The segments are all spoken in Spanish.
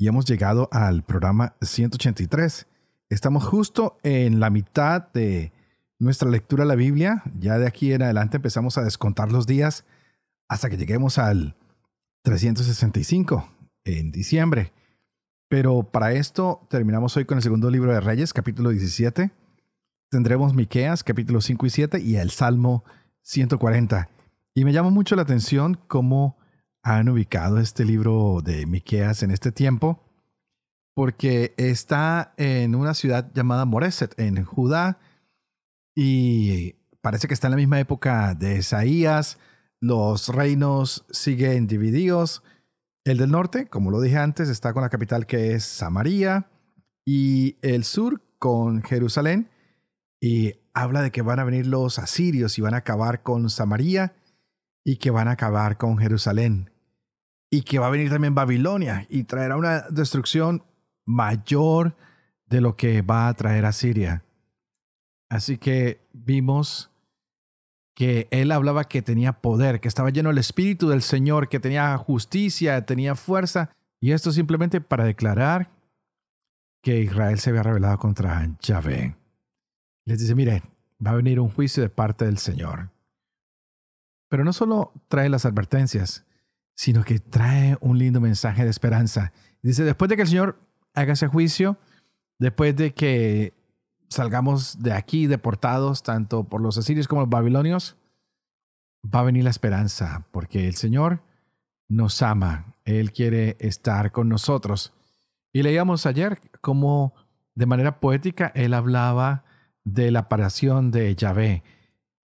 y hemos llegado al programa 183. Estamos justo en la mitad de nuestra lectura de la Biblia. Ya de aquí en adelante empezamos a descontar los días hasta que lleguemos al 365 en diciembre. Pero para esto terminamos hoy con el segundo libro de Reyes, capítulo 17. Tendremos Miqueas, capítulo 5 y 7 y el Salmo 140. Y me llama mucho la atención cómo han ubicado este libro de Miqueas en este tiempo, porque está en una ciudad llamada Moreset, en Judá, y parece que está en la misma época de Isaías. Los reinos siguen divididos. El del norte, como lo dije antes, está con la capital que es Samaria, y el sur con Jerusalén. Y habla de que van a venir los asirios y van a acabar con Samaria y que van a acabar con Jerusalén y que va a venir también Babilonia y traerá una destrucción mayor de lo que va a traer a Siria. Así que vimos que él hablaba que tenía poder, que estaba lleno del Espíritu del Señor, que tenía justicia, tenía fuerza, y esto simplemente para declarar que Israel se había rebelado contra Yahvé. Les dice, miren, va a venir un juicio de parte del Señor. Pero no solo trae las advertencias, sino que trae un lindo mensaje de esperanza. Dice, después de que el Señor haga ese juicio, después de que salgamos de aquí deportados tanto por los asirios como los babilonios, va a venir la esperanza, porque el Señor nos ama, Él quiere estar con nosotros. Y leíamos ayer cómo de manera poética Él hablaba de la aparición de Yahvé,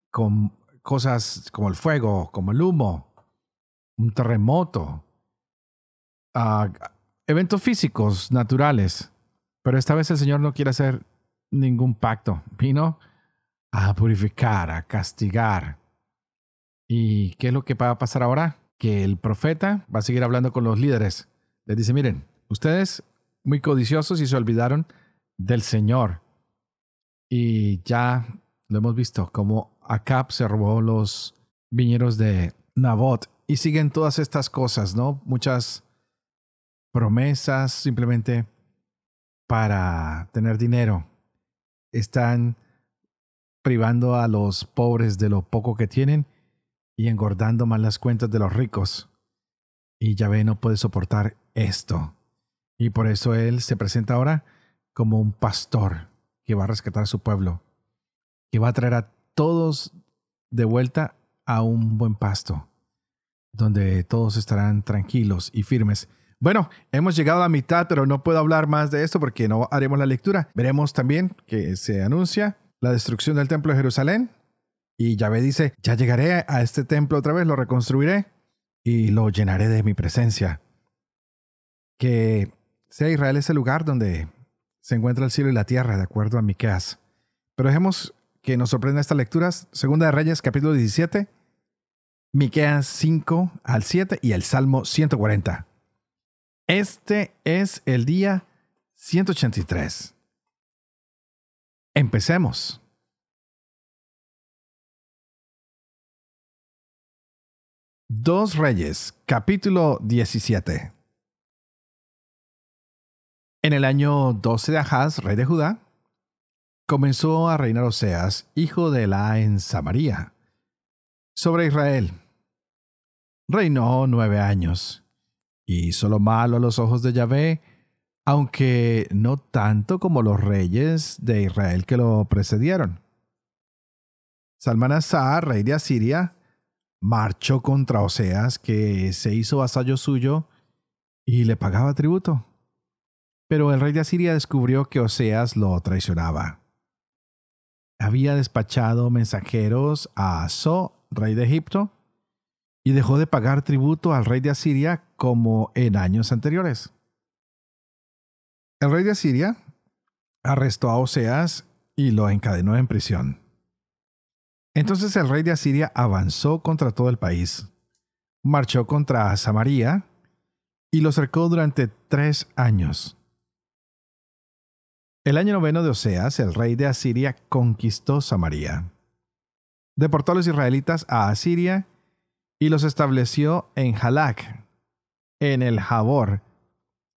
con cosas como el fuego, como el humo, un terremoto, eventos físicos naturales. Pero esta vez el Señor no quiere hacer ningún pacto. Vino a purificar, a castigar. ¿Y qué es lo que va a pasar ahora? Que el profeta va a seguir hablando con los líderes. Les dice, miren, ustedes muy codiciosos y se olvidaron del Señor. Y ya lo hemos visto, como Acab se robó los viñeros de Nabot y siguen todas estas cosas, ¿no? Muchas promesas simplemente para tener dinero. Están privando a los pobres de lo poco que tienen y engordando más las cuentas de los ricos. Y Yahvé no puede soportar esto. Y por eso Él se presenta ahora como un pastor que va a rescatar a su pueblo, que va a traer a todos de vuelta a un buen pasto donde todos estarán tranquilos y firmes. Bueno, hemos llegado a la mitad, pero no puedo hablar más de esto porque no haremos la lectura. Veremos también que se anuncia la destrucción del templo de Jerusalén. Y Yahvé dice, ya llegaré a este templo otra vez, lo reconstruiré y lo llenaré de mi presencia. Que sea Israel ese lugar donde se encuentra el cielo y la tierra, de acuerdo a Miqueas. Pero dejemos que nos sorprenda estas lecturas. Segunda de Reyes, capítulo 17, Miqueas 5 al 7 y el Salmo 140. Este es el día 183. Empecemos. Dos Reyes, capítulo 17. En el año 12 de Ahaz, rey de Judá, comenzó a reinar Oseas, hijo de Elá en Samaria, sobre Israel reinó nueve años. Hizo lo malo a los ojos de Yahvé, aunque no tanto como los reyes de Israel que lo precedieron. Salmanasar, rey de Asiria, marchó contra Oseas, que se hizo vasallo suyo y le pagaba tributo. Pero el rey de Asiria descubrió que Oseas lo traicionaba. Había despachado mensajeros a rey de Egipto, y dejó de pagar tributo al rey de Asiria como en años anteriores. El rey de Asiria arrestó a Oseas y lo encadenó en prisión. Entonces el rey de Asiria avanzó contra todo el país, marchó contra Samaria y lo cercó durante tres años. El año noveno de Oseas, el rey de Asiria conquistó Samaria. Deportó a los israelitas a Asiria y los estableció en Halak, en el Jabor,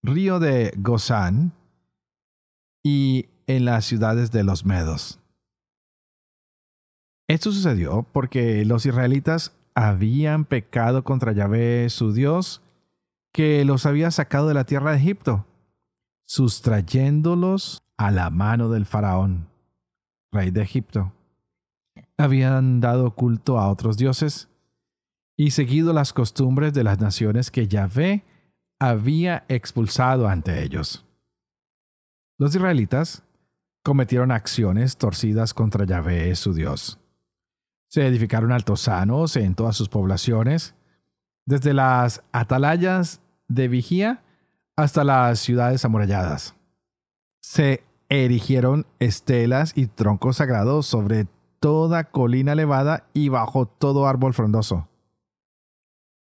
río de Gozán, y en las ciudades de los Medos. Esto sucedió porque los israelitas habían pecado contra Yahvé, su Dios, que los había sacado de la tierra de Egipto, sustrayéndolos a la mano del faraón, rey de Egipto. Habían dado culto a otros dioses y seguido las costumbres de las naciones que Yahvé había expulsado ante ellos. Los israelitas cometieron acciones torcidas contra Yahvé, su Dios. Se edificaron altosanos en todas sus poblaciones, desde las atalayas de vigía hasta las ciudades amuralladas. Se erigieron estelas y troncos sagrados sobre toda colina elevada y bajo todo árbol frondoso.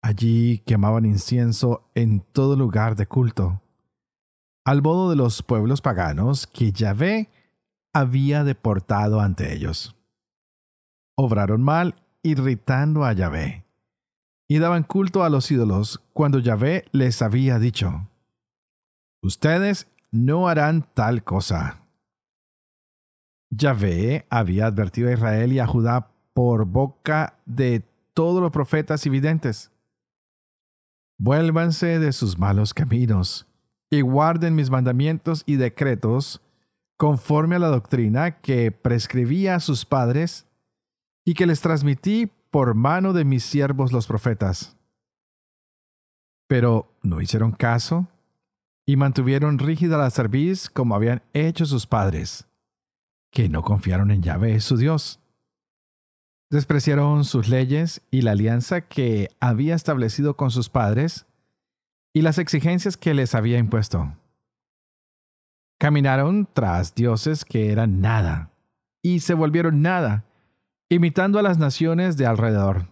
Allí quemaban incienso en todo lugar de culto, al modo de los pueblos paganos que Yahvé había deportado ante ellos. Obraron mal, irritando a Yahvé, y daban culto a los ídolos cuando Yahvé les había dicho, Ustedes no harán tal cosa. Yahvé había advertido a Israel y a Judá por boca de todos los profetas y videntes Vuélvanse de sus malos caminos y guarden mis mandamientos y decretos conforme a la doctrina que prescribía a sus padres y que les transmití por mano de mis siervos los profetas. Pero no hicieron caso y mantuvieron rígida la cerviz como habían hecho sus padres, que no confiaron en Yahvé su Dios. Despreciaron sus leyes y la alianza que había establecido con sus padres y las exigencias que les había impuesto. Caminaron tras dioses que eran nada y se volvieron nada, imitando a las naciones de alrededor.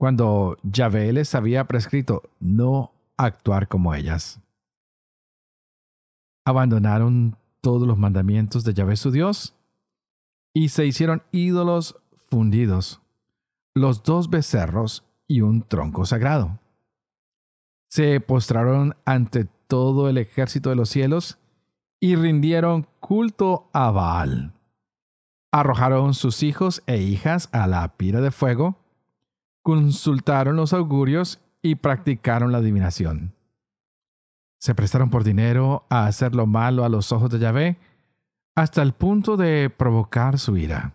Cuando Yahvé les había prescrito no actuar como ellas. Abandonaron todos los mandamientos de Yahvé su Dios y se hicieron ídolos fundidos, los dos becerros y un tronco sagrado. Se postraron ante todo el ejército de los cielos y rindieron culto a Baal. Arrojaron sus hijos e hijas a la pira de fuego, consultaron los augurios y practicaron la adivinación. Se prestaron por dinero a hacer lo malo a los ojos de Yahvé, hasta el punto de provocar su ira.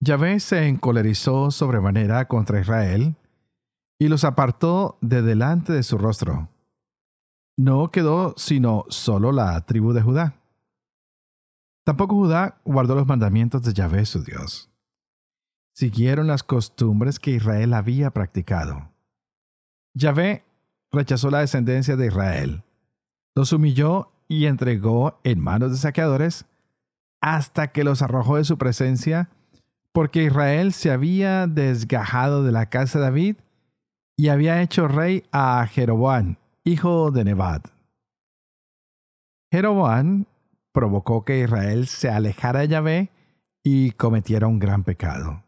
Yahvé se encolerizó sobremanera contra Israel y los apartó de delante de su rostro. No quedó sino solo la tribu de Judá. Tampoco Judá guardó los mandamientos de Yahvé su Dios. Siguieron las costumbres que Israel había practicado. Yahvé rechazó la descendencia de Israel, los humilló y entregó en manos de saqueadores hasta que los arrojó de su presencia, porque Israel se había desgajado de la casa de David y había hecho rey a Jeroboam, hijo de Nebat. Jeroboam provocó que Israel se alejara de Yahvé y cometiera un gran pecado.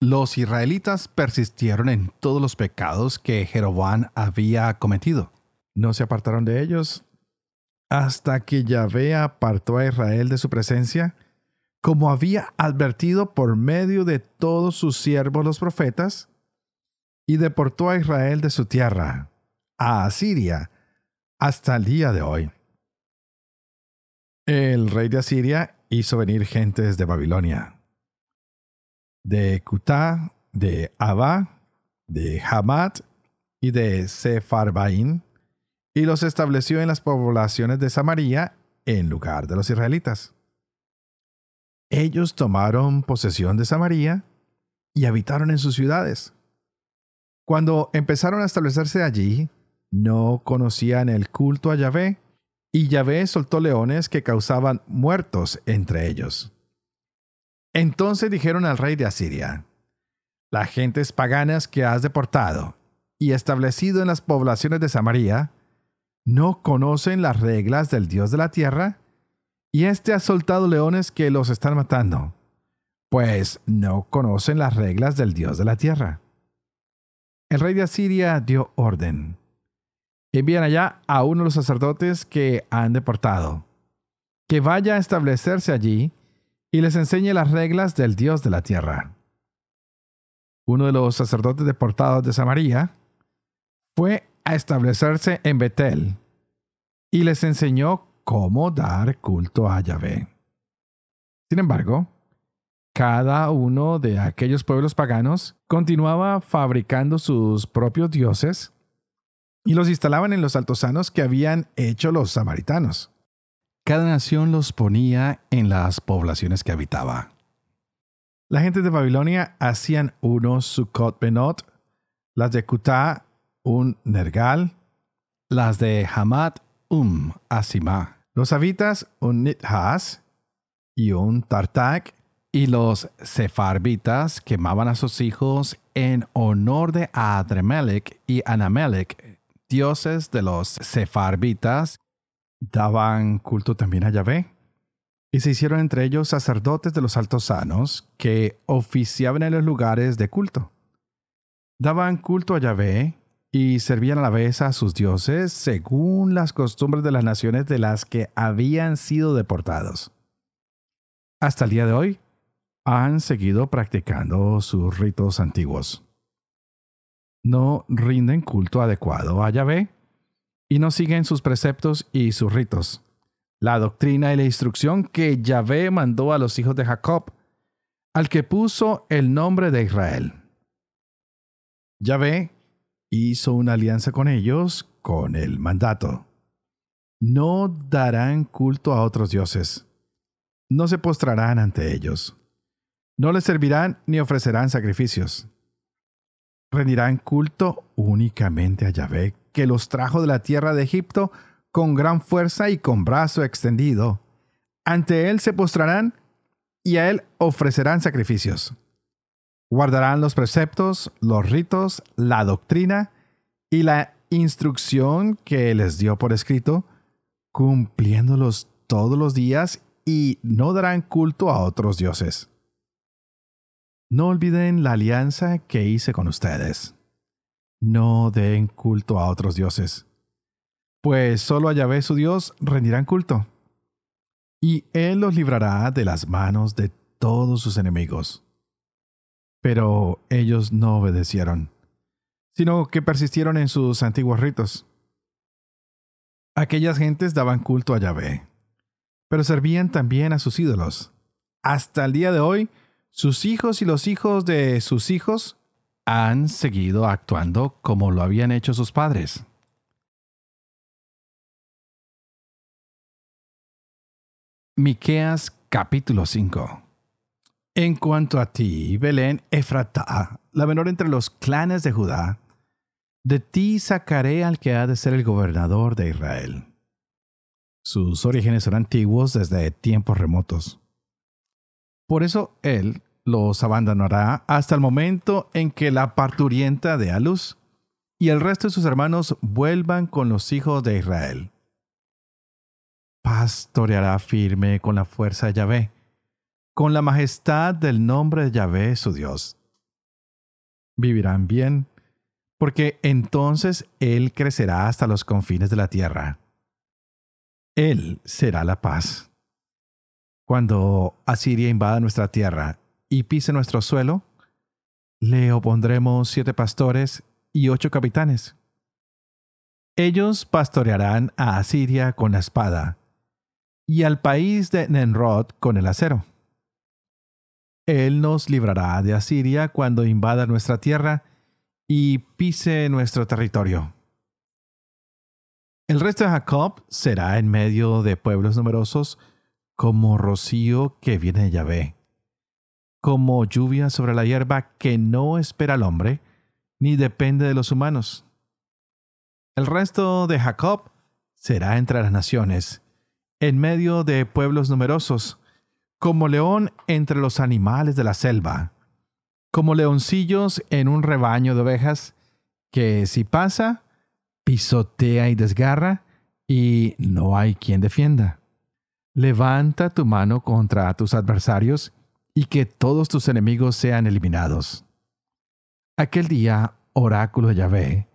Los israelitas persistieron en todos los pecados que Jeroboam había cometido. No se apartaron de ellos hasta que Yahvé apartó a Israel de su presencia, como había advertido por medio de todos sus siervos los profetas, y deportó a Israel de su tierra, a Asiria, hasta el día de hoy. El rey de Asiria hizo venir gentes de Babilonia, de Cutá, de Abba, de Hamat y de Sepharvaim, y los estableció en las poblaciones de Samaria en lugar de los israelitas. Ellos tomaron posesión de Samaria y habitaron en sus ciudades. Cuando empezaron a establecerse allí, no conocían el culto a Yahvé, y Yahvé soltó leones que causaban muertos entre ellos. Entonces dijeron al rey de Asiria, las gentes paganas que has deportado y establecido en las poblaciones de Samaria, no conocen las reglas del Dios de la tierra, y éste ha soltado leones que los están matando, pues no conocen las reglas del Dios de la tierra. El rey de Asiria dio orden. Envían allá a uno de los sacerdotes que han deportado, que vaya a establecerse allí y les enseñe las reglas del Dios de la tierra. Uno de los sacerdotes deportados de Samaria fue a establecerse en Betel y les enseñó cómo dar culto a Yahvé. Sin embargo, cada uno de aquellos pueblos paganos continuaba fabricando sus propios dioses y los instalaban en los altosanos que habían hecho los samaritanos. Cada nación los ponía en las poblaciones que habitaba. La gente de Babilonia hacían unos Sukkot Benot, las de Kutá un Nergal, las de Hamad Um Asimá, los habitas un Nithas y un Tartak, y los sefarbitas quemaban a sus hijos en honor de Adremelech y Anamelech, dioses de los sefarbitas, daban culto también a Yahvé. Y se hicieron entre ellos sacerdotes de los altos sanos que oficiaban en los lugares de culto. Daban culto a Yahvé y servían a la vez a sus dioses según las costumbres de las naciones de las que habían sido deportados. Hasta el día de hoy, han seguido practicando sus ritos antiguos. No rinden culto adecuado a Yahvé y no siguen sus preceptos y sus ritos, la doctrina y la instrucción que Yahvé mandó a los hijos de Jacob, al que puso el nombre de Israel. Yahvé hizo una alianza con ellos con el mandato. No darán culto a otros dioses. No se postrarán ante ellos. No les servirán ni ofrecerán sacrificios. Rendirán culto únicamente a Yahvé, que los trajo de la tierra de Egipto con gran fuerza y con brazo extendido. Ante él se postrarán y a él ofrecerán sacrificios. Guardarán los preceptos, los ritos, la doctrina y la instrucción que les dio por escrito, cumpliéndolos todos los días y no darán culto a otros dioses. No olviden la alianza que hice con ustedes. No den culto a otros dioses, pues solo a Yahvé su Dios rendirán culto, y Él los librará de las manos de todos sus enemigos. Pero ellos no obedecieron, sino que persistieron en sus antiguos ritos. Aquellas gentes daban culto a Yahvé, pero servían también a sus ídolos. Hasta el día de hoy, sus hijos y los hijos de sus hijos han seguido actuando como lo habían hecho sus padres. Miqueas capítulo 5 en cuanto a ti, Belén Efratá, la menor entre los clanes de Judá, de ti sacaré al que ha de ser el gobernador de Israel. Sus orígenes son antiguos desde tiempos remotos. Por eso él los abandonará hasta el momento en que la parturienta dé a luz y el resto de sus hermanos vuelvan con los hijos de Israel. Pastoreará firme con la fuerza de Yahvé con la majestad del nombre de Yahvé su Dios. Vivirán bien, porque entonces Él crecerá hasta los confines de la tierra. Él será la paz. Cuando Asiria invada nuestra tierra y pise nuestro suelo, le opondremos siete pastores y ocho capitanes. Ellos pastorearán a Asiria con la espada y al país de Nenrod con el acero. Él nos librará de Asiria cuando invada nuestra tierra y pise nuestro territorio. El resto de Jacob será en medio de pueblos numerosos como rocío que viene de Yahvé, como lluvia sobre la hierba que no espera al hombre, ni depende de los humanos. El resto de Jacob será entre las naciones, en medio de pueblos numerosos, como león entre los animales de la selva, como leoncillos en un rebaño de ovejas, que si pasa, pisotea y desgarra, y no hay quien defienda. Levanta tu mano contra tus adversarios, y que todos tus enemigos sean eliminados. Aquel día, oráculo de Yahvé,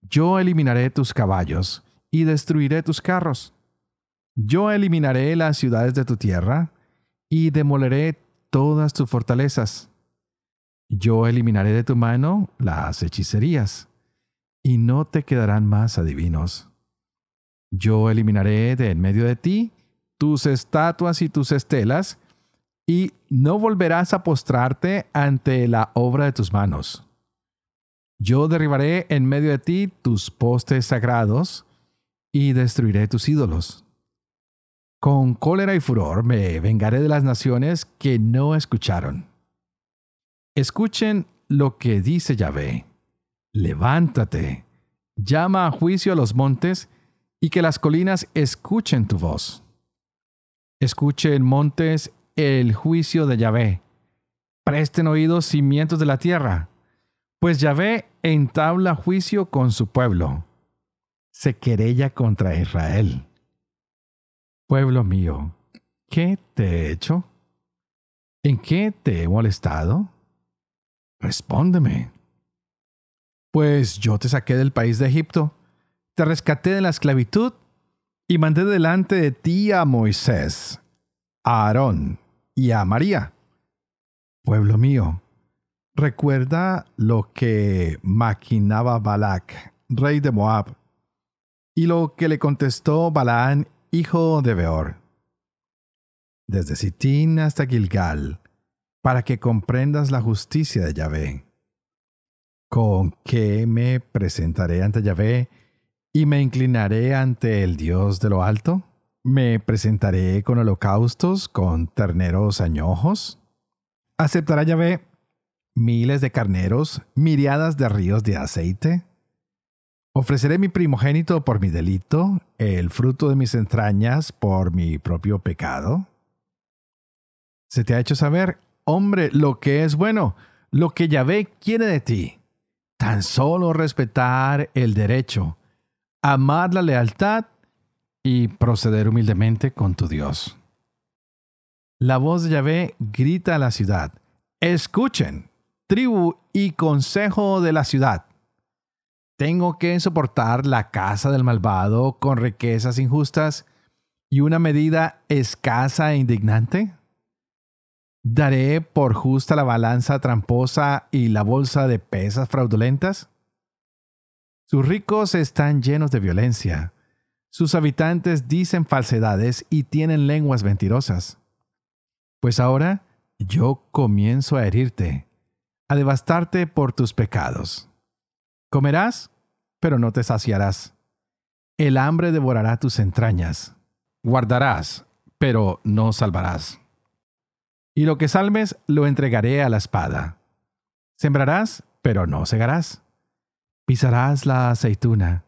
yo eliminaré tus caballos y destruiré tus carros. Yo eliminaré las ciudades de tu tierra y demoleré todas tus fortalezas. Yo eliminaré de tu mano las hechicerías, y no te quedarán más adivinos. Yo eliminaré de en medio de ti tus estatuas y tus estelas, y no volverás a postrarte ante la obra de tus manos. Yo derribaré en medio de ti tus postes sagrados, y destruiré tus ídolos. Con cólera y furor me vengaré de las naciones que no escucharon. Escuchen lo que dice Yahvé. Levántate, llama a juicio a los montes y que las colinas escuchen tu voz. Escuchen montes el juicio de Yahvé. Presten oídos cimientos de la tierra, pues Yahvé entabla juicio con su pueblo. Se querella contra Israel. Pueblo mío, ¿qué te he hecho? ¿En qué te he molestado? Respóndeme. Pues yo te saqué del país de Egipto, te rescaté de la esclavitud y mandé delante de ti a Moisés, a Aarón y a María. Pueblo mío, recuerda lo que maquinaba Balac, rey de Moab, y lo que le contestó Balaán, hijo de Beor. Desde Sitín hasta Gilgal, para que comprendas la justicia de Yahvé. ¿Con qué me presentaré ante Yahvé y me inclinaré ante el Dios de lo alto? ¿Me presentaré con holocaustos, con terneros añojos? ¿Aceptará Yahvé miles de carneros, miriadas de ríos de aceite? ¿Ofreceré mi primogénito por mi delito, el fruto de mis entrañas por mi propio pecado? Se te ha hecho saber, hombre, lo que es bueno, lo que Yahvé quiere de ti. Tan solo respetar el derecho, amar la lealtad y proceder humildemente con tu Dios. La voz de Yahvé grita a la ciudad. Escuchen, tribu y consejo de la ciudad. ¿Tengo que soportar la casa del malvado con riquezas injustas y una medida escasa e indignante? ¿Daré por justa la balanza tramposa y la bolsa de pesas fraudulentas? Sus ricos están llenos de violencia. Sus habitantes dicen falsedades y tienen lenguas mentirosas. Pues ahora yo comienzo a herirte, a devastarte por tus pecados. Comerás, pero no te saciarás. El hambre devorará tus entrañas. Guardarás, pero no salvarás y lo que salmes lo entregaré a la espada. Sembrarás, pero no segarás. Pisarás la aceituna,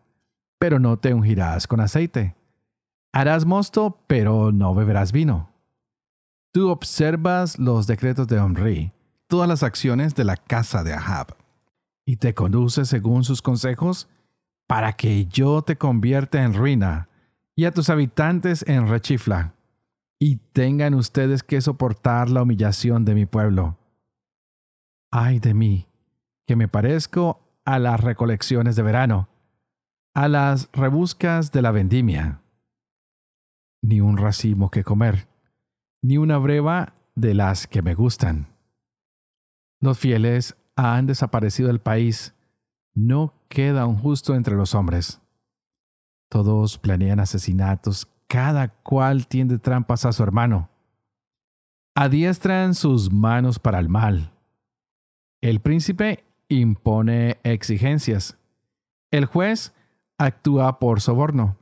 pero no te ungirás con aceite. Harás mosto, pero no beberás vino. Tú observas los decretos de Omri, todas las acciones de la casa de Ahab, y te conduces según sus consejos, para que yo te convierta en ruina y a tus habitantes en rechifla y tengan ustedes que soportar la humillación de mi pueblo. Ay de mí, que me parezco a las recolecciones de verano, a las rebuscas de la vendimia. Ni un racimo que comer, ni una breva de las que me gustan. Los fieles han desaparecido del país, no queda un justo entre los hombres. Todos planean asesinatos cada cual tiende trampas a su hermano. Adiestran sus manos para el mal. El príncipe impone exigencias. El juez actúa por soborno.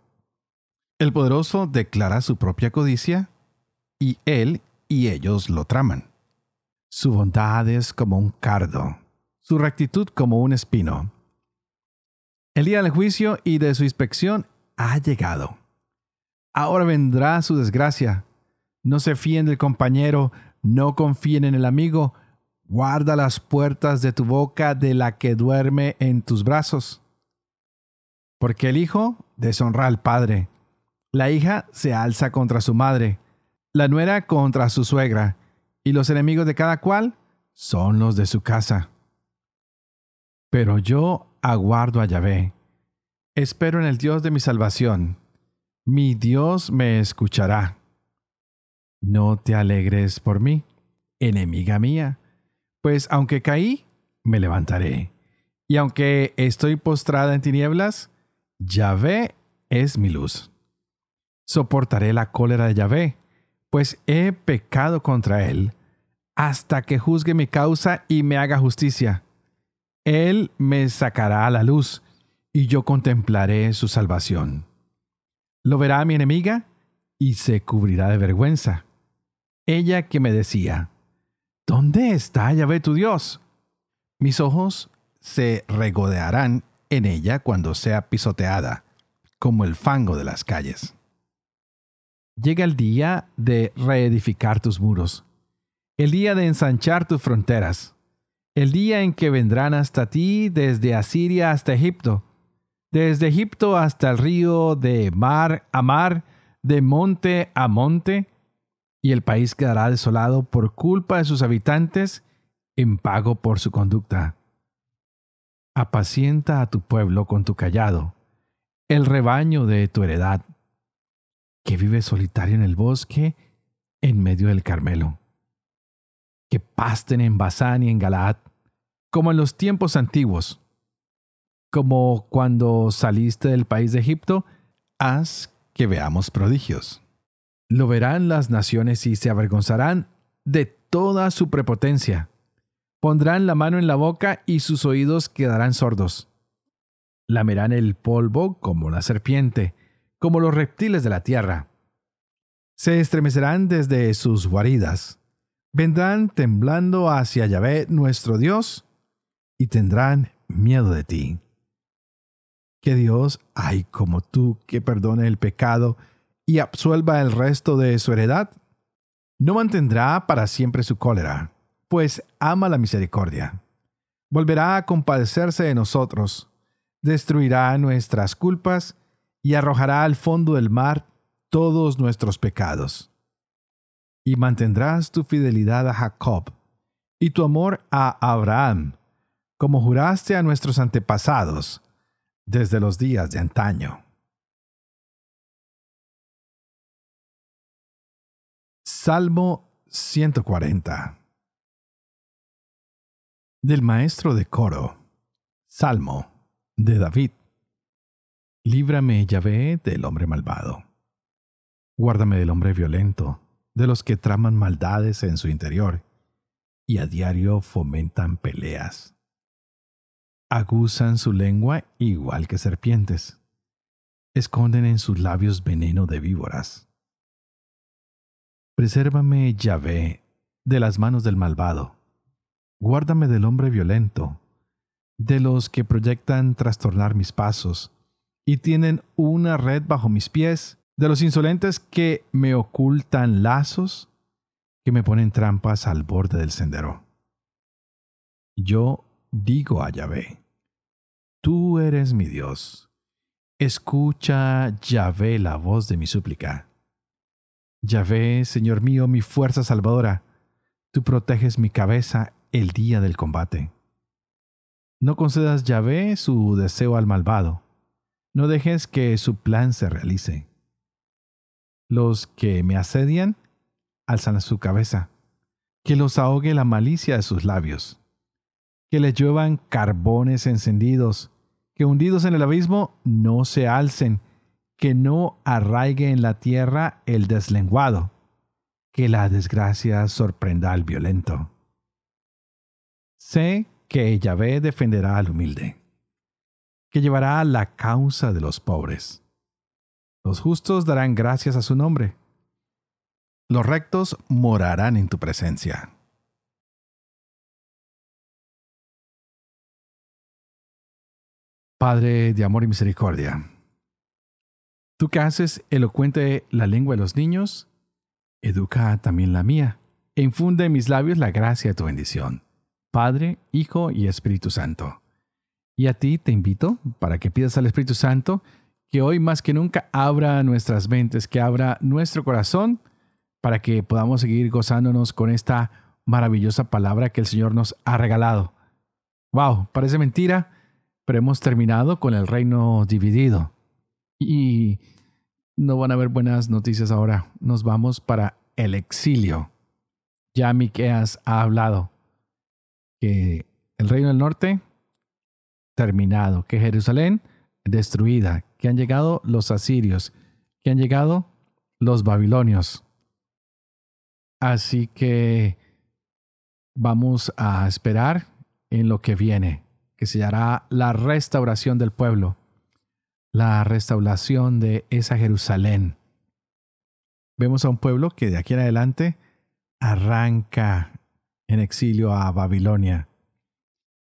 El poderoso declara su propia codicia y él y ellos lo traman. Su bondad es como un cardo, su rectitud como un espino. El día del juicio y de su inspección ha llegado. Ahora vendrá su desgracia. No se fíen del compañero, no confíen en el amigo. Guarda las puertas de tu boca de la que duerme en tus brazos. Porque el hijo deshonra al padre, la hija se alza contra su madre, la nuera contra su suegra, y los enemigos de cada cual son los de su casa. Pero yo aguardo a Yahvé, espero en el Dios de mi salvación. Mi Dios me escuchará. No te alegres por mí, enemiga mía, pues aunque caí, me levantaré. Y aunque estoy postrada en tinieblas, Yahvé es mi luz. Soportaré la cólera de Yahvé, pues he pecado contra él, hasta que juzgue mi causa y me haga justicia. Él me sacará a la luz, y yo contemplaré su salvación. Lo verá mi enemiga, y se cubrirá de vergüenza. Ella que me decía, ¿Dónde está Yahvé tu Dios? Mis ojos se regodearán en ella cuando sea pisoteada, como el fango de las calles. Llega el día de reedificar tus muros, el día de ensanchar tus fronteras, el día en que vendrán hasta ti desde Asiria hasta Egipto, desde Egipto hasta el río de mar a mar, de monte a monte, y el país quedará desolado por culpa de sus habitantes en pago por su conducta apacienta a tu pueblo con tu callado, el rebaño de tu heredad, que vive solitario en el bosque en medio del Carmelo. Que pasten en Basán y en Galaad, como en los tiempos antiguos, como cuando saliste del país de Egipto, haz que veamos prodigios. Lo verán las naciones y se avergonzarán de toda su prepotencia Pondrán la mano en la boca y sus oídos quedarán sordos. Lamerán el polvo como la serpiente, como los reptiles de la tierra. Se estremecerán desde sus guaridas. Vendrán temblando hacia Yahvé nuestro Dios y tendrán miedo de ti. Que Dios hay como tú que perdone el pecado y absuelva el resto de su heredad. No mantendrá para siempre su cólera pues ama la misericordia. Volverá a compadecerse de nosotros, destruirá nuestras culpas y arrojará al fondo del mar todos nuestros pecados. Y mantendrás tu fidelidad a Jacob y tu amor a Abraham, como juraste a nuestros antepasados desde los días de antaño. Salmo 140 del maestro de coro. Salmo de David. Líbrame, Yahvé, del hombre malvado. Guárdame del hombre violento, de los que traman maldades en su interior y a diario fomentan peleas. Aguzan su lengua igual que serpientes. Esconden en sus labios veneno de víboras. Presérvame, Yahvé, de las manos del malvado Guárdame del hombre violento, de los que proyectan trastornar mis pasos y tienen una red bajo mis pies, de los insolentes que me ocultan lazos, que me ponen trampas al borde del sendero. Yo digo a Yahvé, tú eres mi Dios. Escucha, Yahvé, la voz de mi súplica. Yahvé, Señor mío, mi fuerza salvadora, tú proteges mi cabeza el día del combate. No concedas Yahvé su deseo al malvado. No dejes que su plan se realice. Los que me asedian alzan su cabeza. Que los ahogue la malicia de sus labios. Que les lluevan carbones encendidos. Que hundidos en el abismo no se alcen. Que no arraigue en la tierra el deslenguado. Que la desgracia sorprenda al violento Sé que Yahvé defenderá al humilde, que llevará la causa de los pobres. Los justos darán gracias a su nombre. Los rectos morarán en tu presencia. Padre de amor y misericordia, tú que haces elocuente la lengua de los niños, educa también la mía, e infunde en mis labios la gracia de tu bendición. Padre, Hijo y Espíritu Santo. Y a ti te invito para que pidas al Espíritu Santo que hoy más que nunca abra nuestras mentes, que abra nuestro corazón para que podamos seguir gozándonos con esta maravillosa palabra que el Señor nos ha regalado. Wow, parece mentira, pero hemos terminado con el reino dividido. Y no van a haber buenas noticias ahora. Nos vamos para el exilio. Ya Miqueas ha hablado que el reino del norte terminado, que Jerusalén destruida, que han llegado los asirios, que han llegado los babilonios. Así que vamos a esperar en lo que viene, que se hará la restauración del pueblo, la restauración de esa Jerusalén. Vemos a un pueblo que de aquí en adelante arranca en exilio a Babilonia.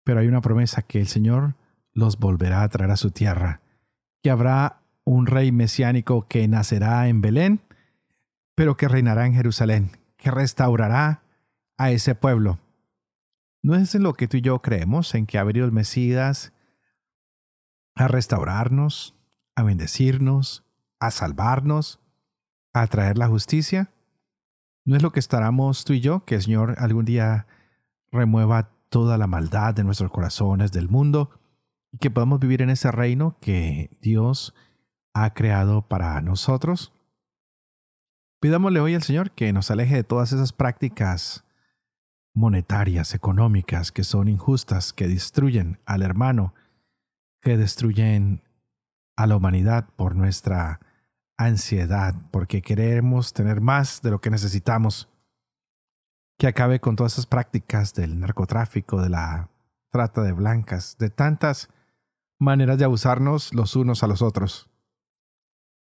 Pero hay una promesa que el Señor los volverá a traer a su tierra, que habrá un rey mesiánico que nacerá en Belén, pero que reinará en Jerusalén, que restaurará a ese pueblo. ¿No es en lo que tú y yo creemos, en que ha venido el Mesías a restaurarnos, a bendecirnos, a salvarnos, a traer la justicia? ¿No es lo que estaremos tú y yo, que el Señor algún día remueva toda la maldad de nuestros corazones, del mundo, y que podamos vivir en ese reino que Dios ha creado para nosotros? Pidámosle hoy al Señor que nos aleje de todas esas prácticas monetarias, económicas, que son injustas, que destruyen al hermano, que destruyen a la humanidad por nuestra ansiedad, porque queremos tener más de lo que necesitamos, que acabe con todas esas prácticas del narcotráfico, de la trata de blancas, de tantas maneras de abusarnos los unos a los otros.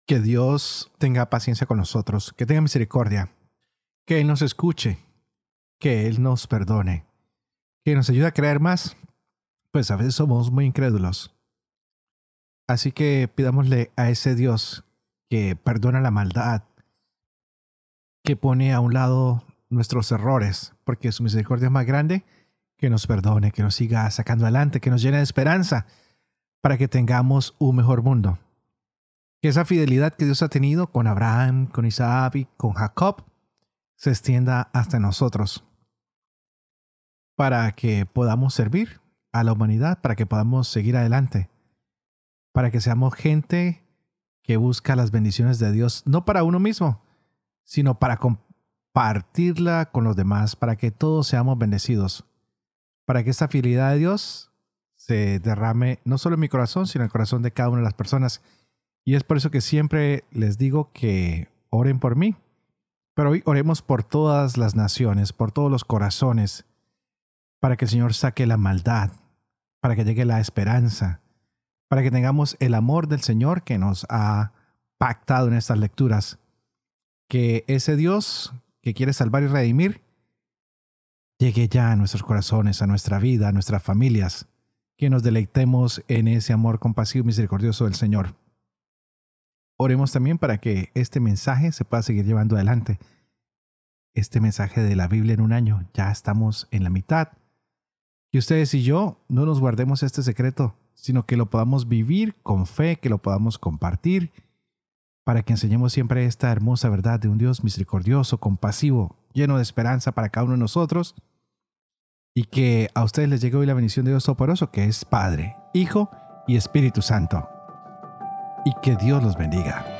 Que Dios tenga paciencia con nosotros, que tenga misericordia, que Él nos escuche, que Él nos perdone, que nos ayude a creer más, pues a veces somos muy incrédulos. Así que pidámosle a ese Dios que perdona la maldad, que pone a un lado nuestros errores, porque su misericordia es más grande, que nos perdone, que nos siga sacando adelante, que nos llene de esperanza, para que tengamos un mejor mundo. Que esa fidelidad que Dios ha tenido con Abraham, con Isaac y con Jacob se extienda hasta nosotros. Para que podamos servir a la humanidad, para que podamos seguir adelante. Para que seamos gente que busca las bendiciones de Dios, no para uno mismo, sino para compartirla con los demás, para que todos seamos bendecidos. Para que esta fidelidad de Dios se derrame no solo en mi corazón, sino en el corazón de cada una de las personas. Y es por eso que siempre les digo que oren por mí. Pero hoy oremos por todas las naciones, por todos los corazones, para que el Señor saque la maldad, para que llegue la esperanza, para que tengamos el amor del Señor que nos ha pactado en estas lecturas. Que ese Dios que quiere salvar y redimir llegue ya a nuestros corazones, a nuestra vida, a nuestras familias que nos deleitemos en ese amor compasivo y misericordioso del Señor. Oremos también para que este mensaje se pueda seguir llevando adelante. Este mensaje de la Biblia en un año, ya estamos en la mitad. Que ustedes y yo no nos guardemos este secreto, sino que lo podamos vivir con fe, que lo podamos compartir, para que enseñemos siempre esta hermosa verdad de un Dios misericordioso, compasivo, lleno de esperanza para cada uno de nosotros y que a ustedes les llegue hoy la bendición de Dios Todopoderoso, que es Padre, Hijo y Espíritu Santo. Y que Dios los bendiga.